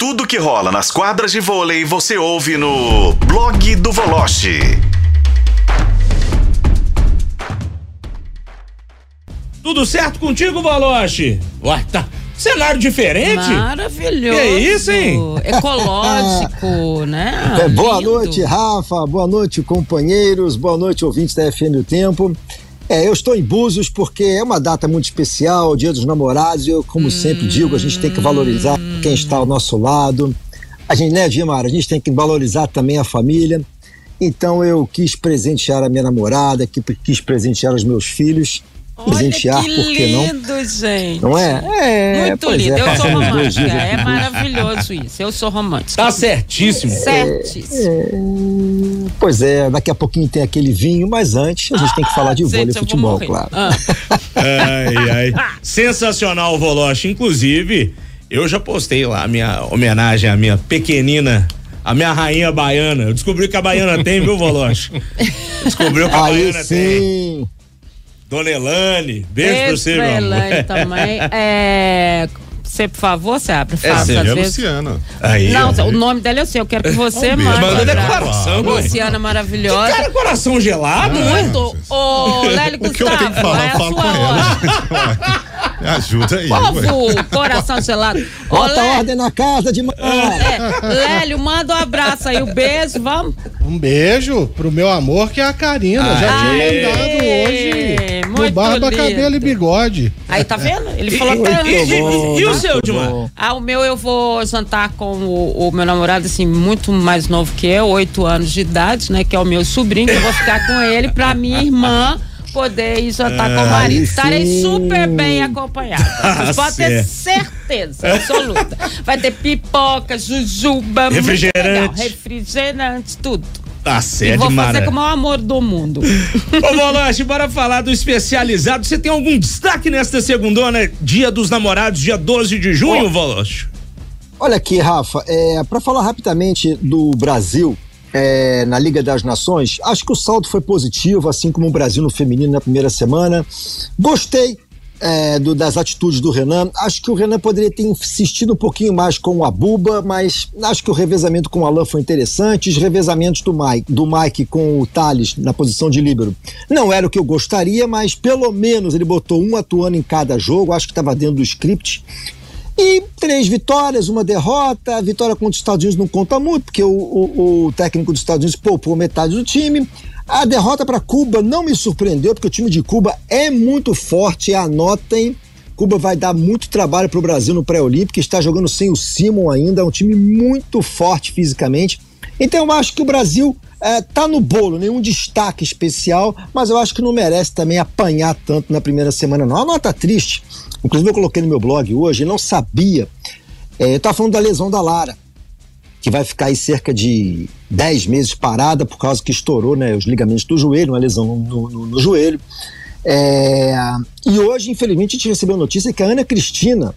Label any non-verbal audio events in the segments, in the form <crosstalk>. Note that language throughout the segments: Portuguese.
Tudo que rola nas quadras de vôlei você ouve no blog do Voloche. Tudo certo contigo, Voloche? Uai, tá. Cenário diferente? Maravilhoso. Que isso, hein? Ecológico, <laughs> né? É, boa Lindo. noite, Rafa. Boa noite, companheiros. Boa noite, ouvintes da FM do Tempo. É, eu estou em Búzios porque é uma data muito especial, Dia dos Namorados. Eu, como sempre digo, a gente tem que valorizar quem está ao nosso lado. A gente, né, Dimar? A gente tem que valorizar também a família. Então eu quis presentear a minha namorada, que- quis presentear os meus filhos. presentear, Olha por que que não? lindo, gente. Não é? É, Muito pois lindo. é, Eu sou <laughs> romântica. É maravilhoso isso. Eu sou romântica. Tá certíssimo. Certíssimo. Pois é, daqui a pouquinho tem aquele vinho, mas antes a gente tem que falar de vôlei Gente, e eu vou futebol, claro. Ah, Ai, ai. <laughs> Sensacional o Voloche. Inclusive, eu já postei lá a minha homenagem à minha pequenina, a minha rainha baiana. Eu descobri que a baiana tem, viu, Voloche? Descobriu que a Aí baiana tem. sim. Dona Elane, beijo, pra você, meu amor. Elaine <laughs> também. É, você, por favor, você abre, faça sim, às É vezes. Luciana. Aí, Não, ó. o nome dela eu sei, eu quero que você Um mande. Manda declaração, mãe. Luciana maravilhosa. Cara, coração gelado, né? Muito. Ô, Lélio O que eu tenho que Gustavo, falar, é eu a falo sua com hora. ela. <laughs> Me ajuda aí. ué. Povo, coração gelado. Bota Lélio, ordem na casa de é, Lélio, manda um abraço aí, um beijo, vamos. Um beijo pro meu amor, que é a Karina. Já tinha Aê, mandado hoje. No muito Barba, lindo. Cabelo e Bigode. Aí, tá vendo? Ele falou que tá... E, e- e o seu, bom. Ah, o meu eu vou jantar com o, o meu namorado, assim, muito mais novo que eu, oito anos de idade, né? Que é o meu sobrinho, que eu vou ficar com ele pra minha irmã poder ir jantar com o marido. Estarei super bem acompanhada. <laughs> Vocês podem ter certeza absoluta. Vai ter pipoca, jujuba, Refrigerante. refrigerante, tudo. Tá E certo, vou Mara. fazer com o maior amor do mundo. <laughs> Ô, Voloche, bora falar do especializado. Você tem algum destaque nesta segundona, dia dos namorados, dia 12 de junho, Voloche? Olha aqui, Rafa, é, para falar rapidamente do Brasil é, na Liga das Nações, acho que o saldo foi positivo, assim como o Brasil no feminino na primeira semana. Gostei é, do- das atitudes do Renan. Acho que o Renan poderia ter insistido um pouquinho mais com o Abuba, mas acho que o revezamento com o Alan foi interessante. Os revezamentos do Mike, do Mike com o Thales na posição de líbero não era o que eu gostaria, mas pelo menos ele botou um atuando em cada jogo. Acho que estava dentro do script. E três vitórias, uma derrota. A vitória contra os Estados Unidos não conta muito, porque o, o- o técnico dos Estados Unidos poupou metade do time. A derrota para Cuba não me surpreendeu, porque o time de Cuba é muito forte. Anotem. Cuba vai dar muito trabalho para o Brasil no pré-olímpico, está jogando sem o Simon ainda, é um time muito forte fisicamente. Então eu acho que o Brasil está no bolo, nenhum destaque especial, mas eu acho que não merece também apanhar tanto na primeira semana, não. A nota triste, inclusive eu coloquei no meu blog hoje, não sabia. É, eu estava falando da lesão da Lara, que vai ficar aí cerca de 10 meses parada por causa que estourou né, os ligamentos do joelho, uma lesão no, no- no joelho. É, e hoje, infelizmente, a gente recebeu a notícia que a Ana Cristina,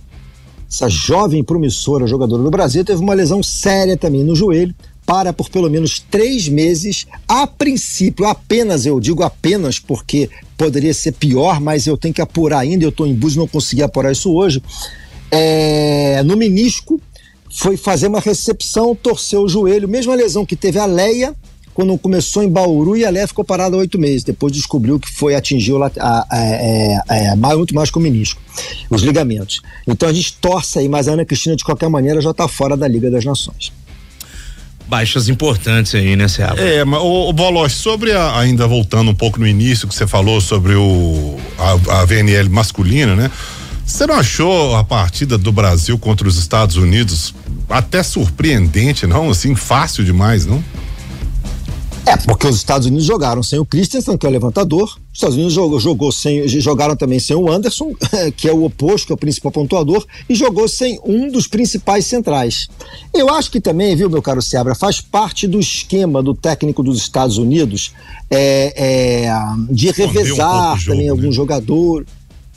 essa jovem promissora jogadora do Brasil, teve uma lesão séria também no joelho, para por pelo menos três meses. A princípio, apenas, eu digo apenas porque poderia ser pior, mas eu tenho que apurar ainda. Eu estou em busca, não consegui apurar isso hoje. É, no menisco, foi fazer uma recepção, torceu o joelho, mesma lesão que teve a Leia quando começou em Bauru e a Leia ficou parada oito meses. Depois descobriu que foi atingiu a, a, a, é, é, mais- muito mais que o menisco, os ligamentos. Então a gente torce aí, mas a Ana Cristina, de qualquer maneira, já está fora da Liga das Nações. Baixas importantes aí, né, Seabra? É, mas o, o Boloche, sobre a- ainda voltando um pouco no início que você falou sobre o a, a VNL masculina, né? Você não achou a partida do Brasil contra os Estados Unidos até surpreendente, não? Assim, fácil demais, não? É, porque os Estados Unidos jogaram sem o Christensen, que é o levantador. Os Estados Unidos jogou, jogou sem, jogaram também sem o Anderson, <laughs> que é o oposto, que é o principal pontuador, e jogou sem um dos principais centrais. Eu acho que também, viu, meu caro Seabra, faz parte do esquema do técnico dos Estados Unidos é, é, de um revezar o jogo, também né? algum jogador.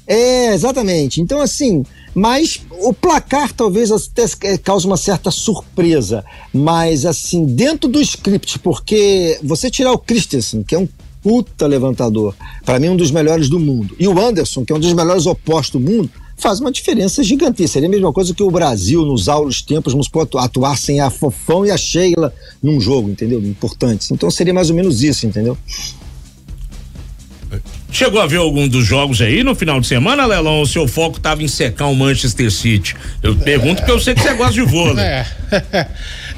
É, exatamente. Então, assim, mas o placar talvez até cause uma certa surpresa. Mas, assim, dentro do script, porque você tirar o Christensen, que é um puta levantador, para mim um dos melhores do mundo, e o Anderson, que é um dos melhores opostos do mundo, faz uma diferença gigantesca. Seria a mesma coisa que o Brasil, nos aulos tempos, nos pode atuar sem a Fofão e a Sheila num jogo, entendeu? Importantes. Então seria mais ou menos isso, entendeu? Chegou a ver algum dos jogos aí no final de semana, Lelão? O seu foco estava em secar o Manchester City. Eu pergunto porque eu sei que você gosta de vôlei. É. <laughs>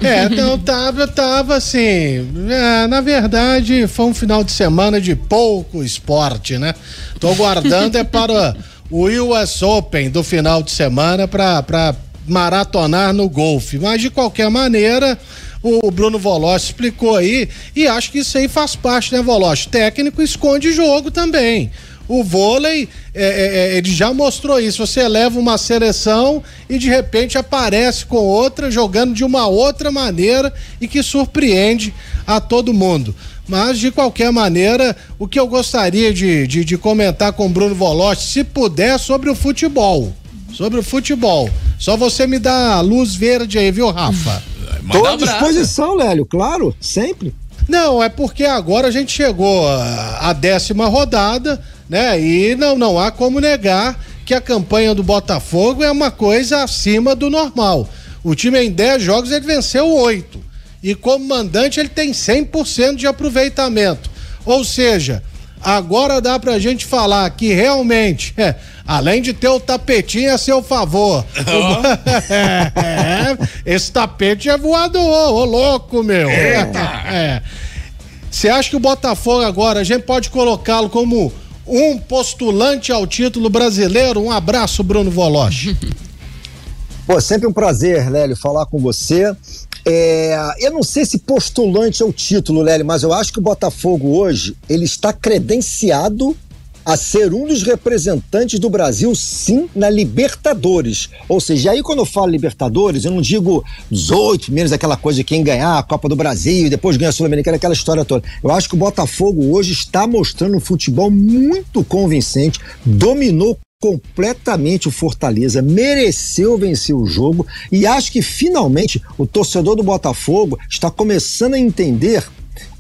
é, então tava, tava assim. É, na verdade, foi um final de semana de pouco esporte, né? Tô guardando é para o US Open do final de semana para maratonar no golfe. Mas de qualquer maneira, o Bruno Voloche explicou aí, e acho que isso aí faz parte, né, Voloche? Técnico esconde jogo também. O vôlei, é, é, é, ele já mostrou isso. Você leva uma seleção e de repente aparece com outra, jogando de uma outra maneira e que surpreende a todo mundo. Mas, de qualquer maneira, o que eu gostaria de, de, de comentar com o Bruno Voloche, se puder, sobre o futebol. Sobre o futebol. Só você me dá a luz verde aí, viu, Rafa? Tô à disposição, Lélio, claro, sempre. Não, é porque agora a gente chegou à décima rodada, né? E não, não há como negar que a campanha do Botafogo é uma coisa acima do normal. O time em 10 jogos ele venceu oito e como mandante ele tem 100% de aproveitamento. Ou seja, agora dá pra gente falar que realmente, é, além de ter o tapetinho a seu favor, oh. <laughs> é, esse tapete é voador, ô louco, meu. É. Você acha que o Botafogo agora a gente pode colocá-lo como um postulante ao título brasileiro? Um abraço, Bruno Voloche. <laughs> Pô, sempre um prazer, Lélio, falar com você. É, eu não sei se postulante é o título, Lélio, mas eu acho que o Botafogo hoje ele está credenciado a ser um dos representantes do Brasil, sim, na Libertadores. Ou seja, aí quando eu falo Libertadores, eu não digo 18 menos aquela coisa de quem ganhar a Copa do Brasil e depois ganhar a Sul-Americana, aquela história toda. Eu acho que o Botafogo hoje está mostrando um futebol muito convincente, dominou completamente o Fortaleza, mereceu vencer o jogo e acho que finalmente o torcedor do Botafogo está começando a entender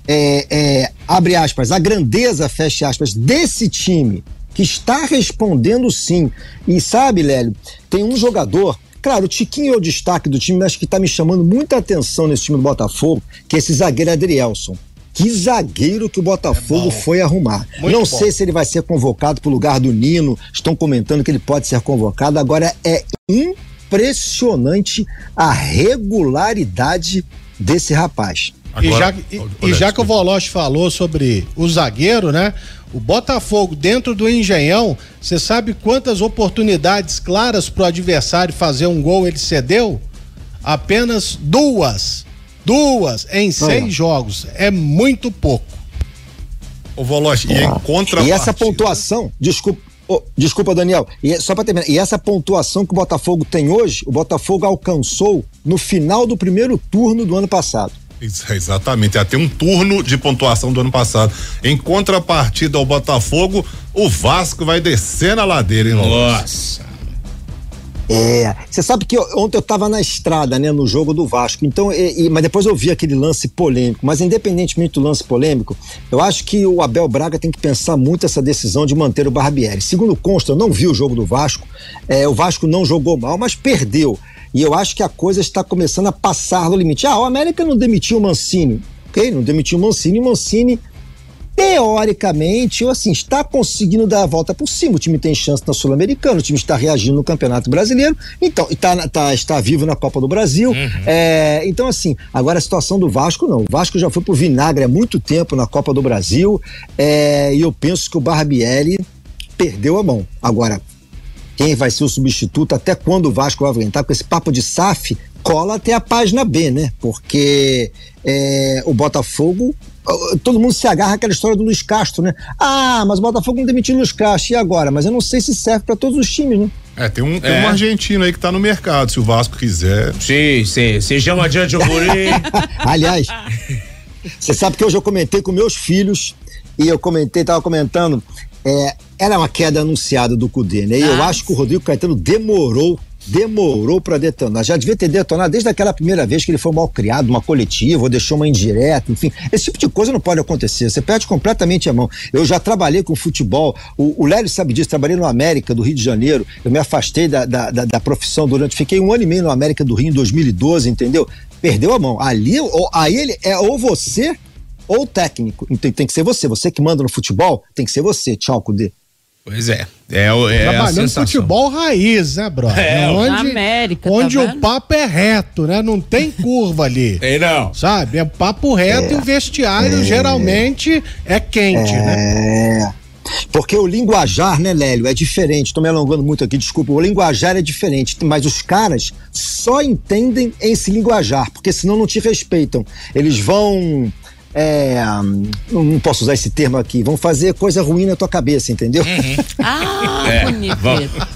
é, é, abre aspas, a grandeza, fecha aspas, desse time que está respondendo sim. E sabe, Lélio, tem um jogador. Claro, o Tiquinho é o destaque do time, mas que está me chamando muita atenção nesse time do Botafogo, que é esse zagueiro Adrielson. Que zagueiro que o Botafogo é foi arrumar. Muito Não bom. sei se ele vai ser convocado para o lugar do Nino. Estão comentando que ele pode ser convocado. Agora é impressionante a regularidade desse rapaz. Agora, e já, e, e já que o Voloche falou sobre o zagueiro, né? O Botafogo dentro do Engenhão, você sabe quantas oportunidades claras para o adversário fazer um gol ele cedeu? Apenas duas. Duas em seis jogos. É muito pouco. O Voloche, e em contra E essa pontuação, desculpa, Oh, desculpa, Daniel. E só para terminar, e essa pontuação que o Botafogo tem hoje, o Botafogo alcançou no final do primeiro turno do ano passado. Exatamente, até um turno de pontuação do ano passado. Em contrapartida ao Botafogo, o Vasco vai descer na ladeira, hein, Nossa. É, você sabe que ontem eu estava na estrada, né, no jogo do Vasco. Então, e, e, mas depois eu vi aquele lance polêmico. Mas independentemente do lance polêmico, eu acho que o Abel Braga tem que pensar muito essa decisão de manter o Barbieri. Segundo consta, eu não vi o jogo do Vasco. É, o Vasco não jogou mal, mas perdeu. E eu acho que a coisa está começando a passar no limite. Ah, o América não demitiu o Mancini. Ok, não demitiu o Mancini. O Mancini, teoricamente, ou assim, está conseguindo dar a volta por cima. O time tem chance na Sul-Americana, o time está reagindo no Campeonato Brasileiro, então, está, tá, está vivo na Copa do Brasil. Uhum. É, então, assim, agora a situação do Vasco, não. O Vasco já foi pro vinagre há muito tempo na Copa do Brasil. É, e eu penso que o Barbieri perdeu a mão. Agora, quem vai ser o substituto, até quando o Vasco vai aguentar, com esse papo de SAF, cola até a página B, né? Porque é, o Botafogo, todo mundo se agarra àquela história do Luiz Castro, né? Ah, mas o Botafogo não demitiu o Luiz Castro, e agora? Mas eu não sei se serve para todos os times, né? É, tem um, tem é. um argentino aí que tá no mercado, se o Vasco quiser. Sim, sim. Se chama Diante Guri. <laughs> Aliás, você sabe que hoje eu comentei com meus filhos e eu comentei, tava comentando, é, era uma queda anunciada do Cudê, né? E ah. eu acho que o Rodrigo Caetano demorou demorou para detonar. Já devia ter detonado desde aquela primeira vez que ele foi mal criado, uma coletiva, ou deixou uma indireta, enfim. Esse tipo de coisa não pode acontecer. Você perde completamente a mão. Eu já trabalhei com futebol, o, o Lélio sabe disso, trabalhei no América do Rio de Janeiro. Eu me afastei da, da, da, da profissão durante. Fiquei um ano e meio no América do Rio em 2012, entendeu? Perdeu a mão. Ali, ou, aí ele é ou você ou o técnico. Então tem que ser você. Você que manda no futebol, tem que ser você, tchau, Cudê. Pois é. É, o- é Trabalhando futebol raiz, né, brother? É, onde, Na América, tá onde o vendo? papo é reto, né? Não tem curva ali. <laughs> Ei, não. Sabe? É papo reto e o vestiário geralmente é quente, né? É. Porque o linguajar, né, Lélio, é diferente. Tô me alongando muito aqui, desculpa. O linguajar é diferente, mas os caras só entendem esse linguajar, porque senão não te respeitam. Eles vão. É, não posso usar esse termo aqui, vão fazer coisa ruim na tua cabeça, entendeu? Ah, bonito.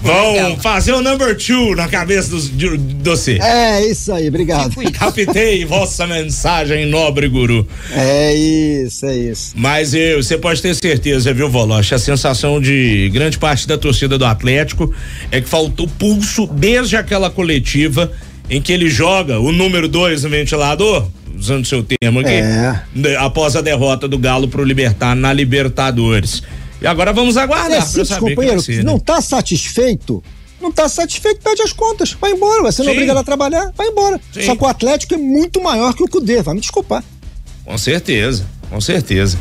Vão, fazer o number two na cabeça dos, de, de você. É, isso aí, obrigado. Tipo isso. Captei vossa mensagem, nobre guru. É isso, é isso. Mas eu, você pode ter certeza, viu, Voloche? A sensação de grande parte da torcida do Atlético é que faltou pulso desde aquela coletiva em que ele joga o número dois no ventilador, usando seu termo aqui, É. após a derrota do Galo pro Libertar na Libertadores. E agora vamos aguardar É simples, companheiro. ser, né? Não tá satisfeito? Não tá satisfeito, pede as contas. Vai embora, você não Sim. obrigado a trabalhar, vai embora. Sim. Só que o Atlético é muito maior que o Cudê, vai me desculpar. Com certeza, com certeza.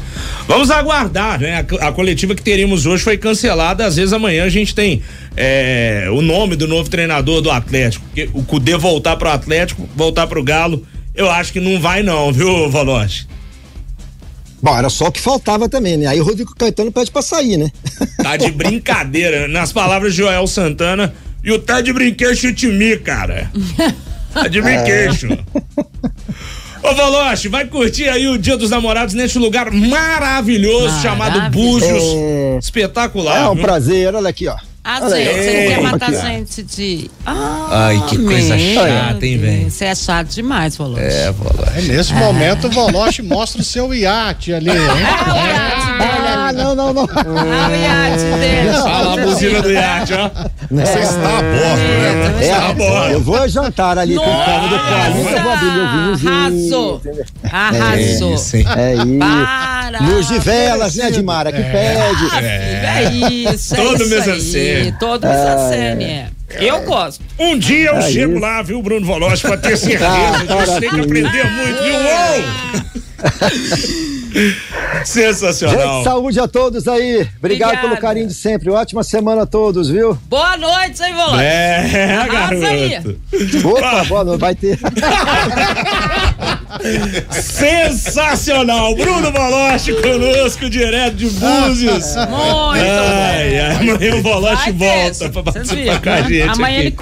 Vamos aguardar, né? A, a coletiva que teríamos hoje foi cancelada. Às vezes amanhã a gente tem é, o nome do novo treinador do Atlético. Porque o Cudê voltar pro Atlético, voltar pro Galo, eu acho que não vai não, viu, Valoche? Bom, era só o que faltava também, né? Aí o Rodrigo Caetano pede pra sair, né? Tá de <laughs> brincadeira. Nas palavras de Joel Santana, e o tá de brinquedo de mim, cara. Tá de brinquedo. Ô, Valoche, vai curtir aí o Dia dos Namorados neste lugar maravilhoso chamado. Búzios. É. Espetacular. É um viu? prazer, olha aqui, ó. Ah, gente, você não quer matar aqui, gente de. Ah, Ai, que coisa meu chata, hein, velho? Você é chato demais, falou. É, Valoche. Aí, nesse momento o Voloche mostra o seu iate ali, hein? <laughs> Ah, não, não, não. Ah, o iate dele. Olha lá a buzina do iate, ó. Você está a bordo, né? É, Tá bom. eu vou jantar ali com o cara do Paulinho, eu vou abrir meu vinhozinho. Arrasou. Arrasou. isso, hein? É isso. Para. Luz de velas, né, Dimara? Que pede. Ah, filho, é isso. Todo é isso mise-en-scène. aí, Todo mise-en-scène, é. Eu gosto. Um dia eu É chego isso. lá, viu, Bruno Voloche, pra ter certeza. <laughs> Ah, Você tem que aprender muito, viu? Uou! <laughs> Sensacional. Gente, saúde a todos aí. Obrigado Obrigada. pelo carinho de sempre. Ótima semana a todos, viu? Boa noite, hein, Volante? É, <laughs> Arrasa aí. garoto. Opa, boa noite. Vai ter. <laughs> Sensacional. Bruno Voloche conosco, direto de Búzios. Muito Ai, ai, amanhã o ter, volta pra participar com a gente Amanhã aqui. ele